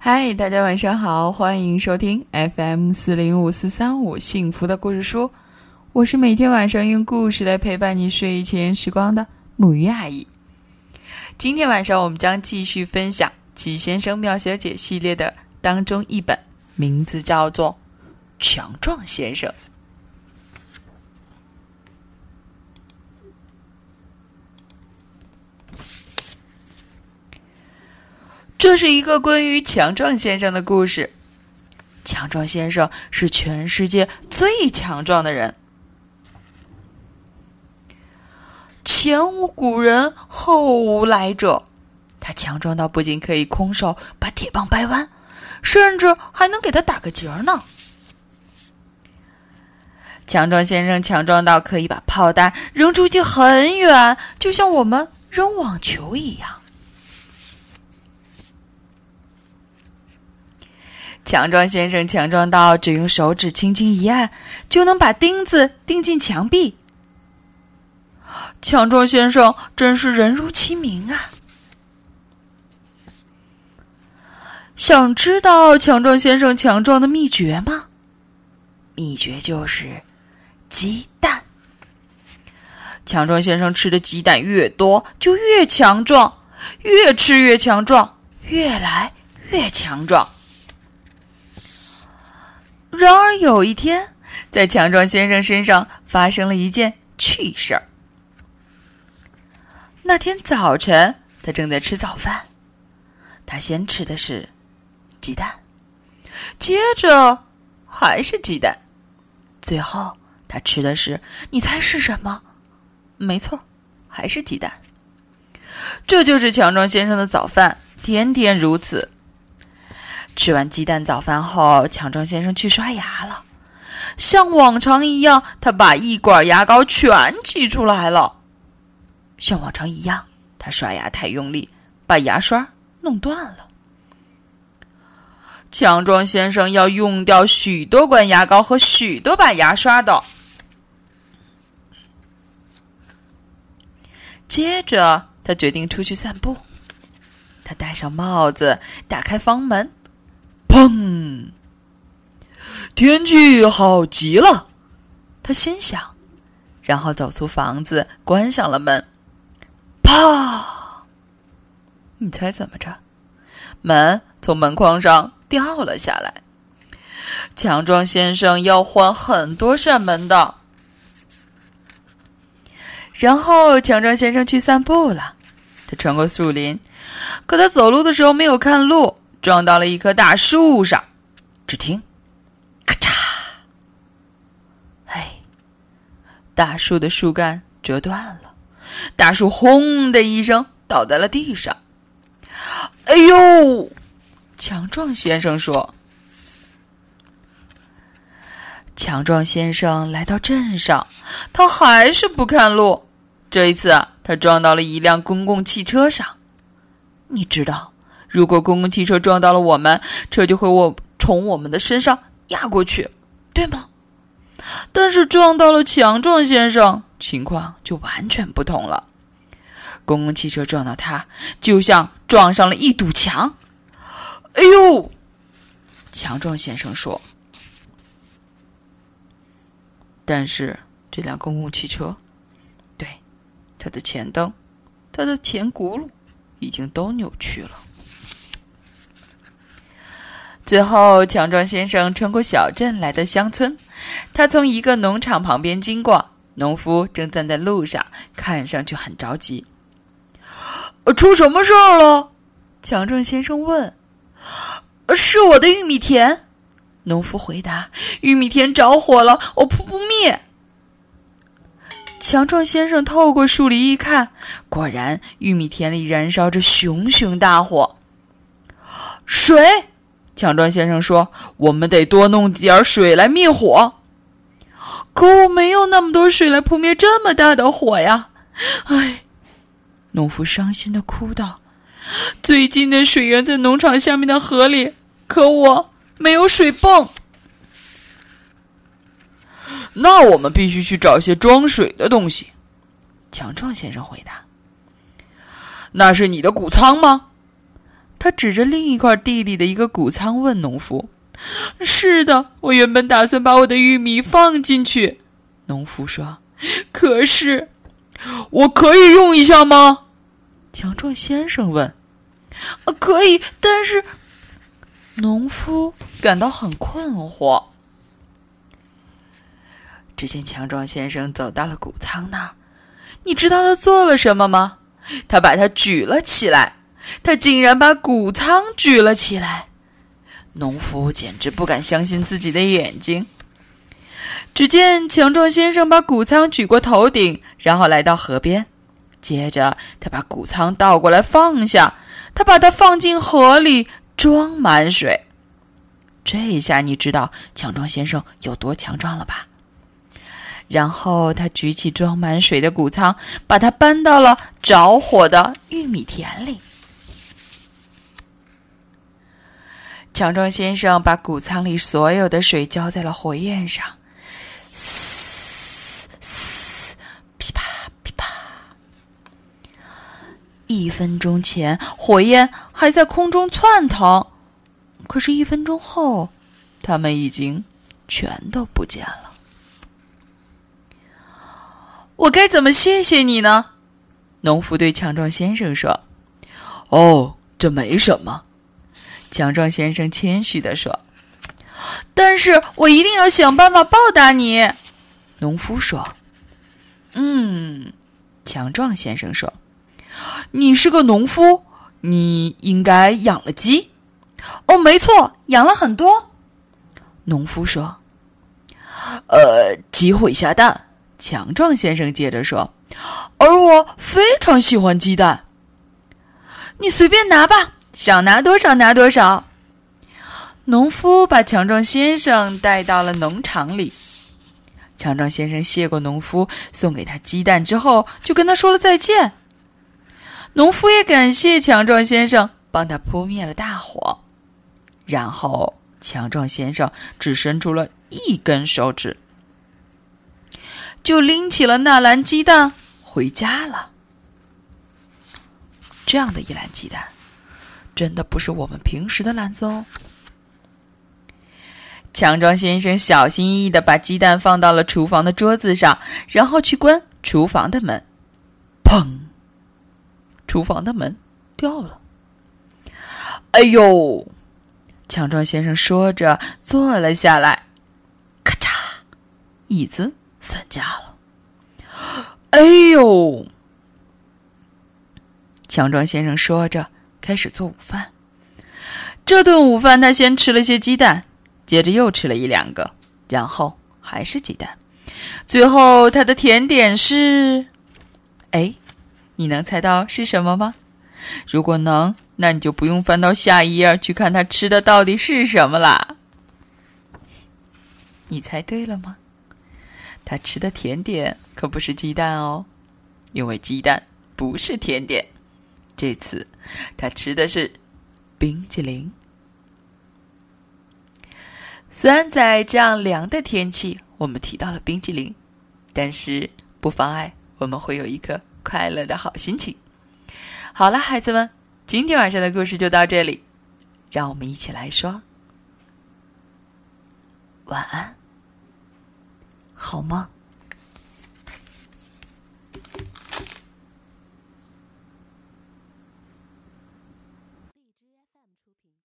嗨，大家晚上好，欢迎收听 FM 四零五四三五幸福的故事书。我是每天晚上用故事来陪伴你睡前时光的母鱼阿姨。今天晚上我们将继续分享《奇先生妙小姐》系列的当中一本，名字叫做《强壮先生》。这是一个关于强壮先生的故事。强壮先生是全世界最强壮的人。前无古人，后无来者。他强壮到不仅可以空手把铁棒掰弯，甚至还能给他打个结儿呢。强壮先生强壮到可以把炮弹扔出去很远，就像我们扔网球一样。强壮先生强壮到只用手指轻轻一按，就能把钉子钉进墙壁。强壮先生真是人如其名啊！想知道强壮先生强壮的秘诀吗？秘诀就是鸡蛋。强壮先生吃的鸡蛋越多，就越强壮，越吃越强壮，越来越强壮。然而有一天，在强壮先生身上发生了一件趣事儿。那天早晨，他正在吃早饭，他先吃的是鸡蛋，接着还是鸡蛋，最后他吃的是，你猜是什么？没错，还是鸡蛋。这就是强壮先生的早饭，天天如此。吃完鸡蛋早饭后，强壮先生去刷牙了。像往常一样，他把一管牙膏全挤出来了。像往常一样，他刷牙太用力，把牙刷弄断了。强壮先生要用掉许多管牙膏和许多把牙刷的。接着，他决定出去散步。他戴上帽子，打开房门。砰！天气好极了，他心想，然后走出房子，关上了门。啪！你猜怎么着？门从门框上掉了下来。强壮先生要换很多扇门的。然后，强壮先生去散步了。他穿过树林，可他走路的时候没有看路。撞到了一棵大树上，只听“咔嚓”，哎，大树的树干折断了，大树“轰”的一声倒在了地上。哎呦！强壮先生说：“强壮先生来到镇上，他还是不看路。这一次，他撞到了一辆公共汽车上。你知道？”如果公共汽车撞到了我们，车就会我从我们的身上压过去，对吗？但是撞到了强壮先生，情况就完全不同了。公共汽车撞到他，就像撞上了一堵墙。哎呦！强壮先生说。但是这辆公共汽车，对，它的前灯，它的前轱辘，已经都扭曲了。最后，强壮先生穿过小镇，来到乡村。他从一个农场旁边经过，农夫正站在路上，看上去很着急。出什么事儿了？强壮先生问。是我的玉米田，农夫回答。玉米田着火了，我扑不灭。强壮先生透过树篱一看，果然，玉米田里燃烧着熊熊大火。水。强壮先生说：“我们得多弄点水来灭火。”可我没有那么多水来扑灭这么大的火呀！唉，农夫伤心的哭道：“最近的水源在农场下面的河里，可我没有水泵。”那我们必须去找些装水的东西。”强壮先生回答。“那是你的谷仓吗？”他指着另一块地里的一个谷仓问农夫：“是的，我原本打算把我的玉米放进去。”农夫说：“可是，我可以用一下吗？”强壮先生问。“，可以，但是……”农夫感到很困惑。只见强壮先生走到了谷仓那儿，你知道他做了什么吗？他把它举了起来。他竟然把谷仓举了起来，农夫简直不敢相信自己的眼睛。只见强壮先生把谷仓举过头顶，然后来到河边，接着他把谷仓倒过来放下，他把它放进河里，装满水。这下你知道强壮先生有多强壮了吧？然后他举起装满水的谷仓，把它搬到了着火的玉米田里。强壮先生把谷仓里所有的水浇在了火焰上，嘶嘶，噼啪噼啪。一分钟前，火焰还在空中窜腾，可是，一分钟后，它们已经全都不见了。我该怎么谢谢你呢？农夫对强壮先生说：“哦，这没什么。”强壮先生谦虚地说：“但是我一定要想办法报答你。”农夫说：“嗯。”强壮先生说：“你是个农夫，你应该养了鸡。”“哦，没错，养了很多。”农夫说。“呃，鸡会下蛋。”强壮先生接着说：“而我非常喜欢鸡蛋。”“你随便拿吧。”想拿多少拿多少。农夫把强壮先生带到了农场里。强壮先生谢过农夫送给他鸡蛋之后，就跟他说了再见。农夫也感谢强壮先生帮他扑灭了大火。然后，强壮先生只伸出了一根手指，就拎起了那篮鸡蛋回家了。这样的一篮鸡蛋。真的不是我们平时的篮子哦。强壮先生小心翼翼的把鸡蛋放到了厨房的桌子上，然后去关厨房的门。砰！厨房的门掉了。哎呦！强壮先生说着坐了下来。咔嚓！椅子散架了。哎呦！强壮先生说着。开始做午饭。这顿午饭，他先吃了些鸡蛋，接着又吃了一两个，然后还是鸡蛋。最后，他的甜点是……哎，你能猜到是什么吗？如果能，那你就不用翻到下一页去看他吃的到底是什么啦。你猜对了吗？他吃的甜点可不是鸡蛋哦，因为鸡蛋不是甜点。这次，他吃的是冰激凌。虽然在这样凉的天气，我们提到了冰激凌，但是不妨碍我们会有一颗快乐的好心情。好了，孩子们，今天晚上的故事就到这里，让我们一起来说晚安，好梦。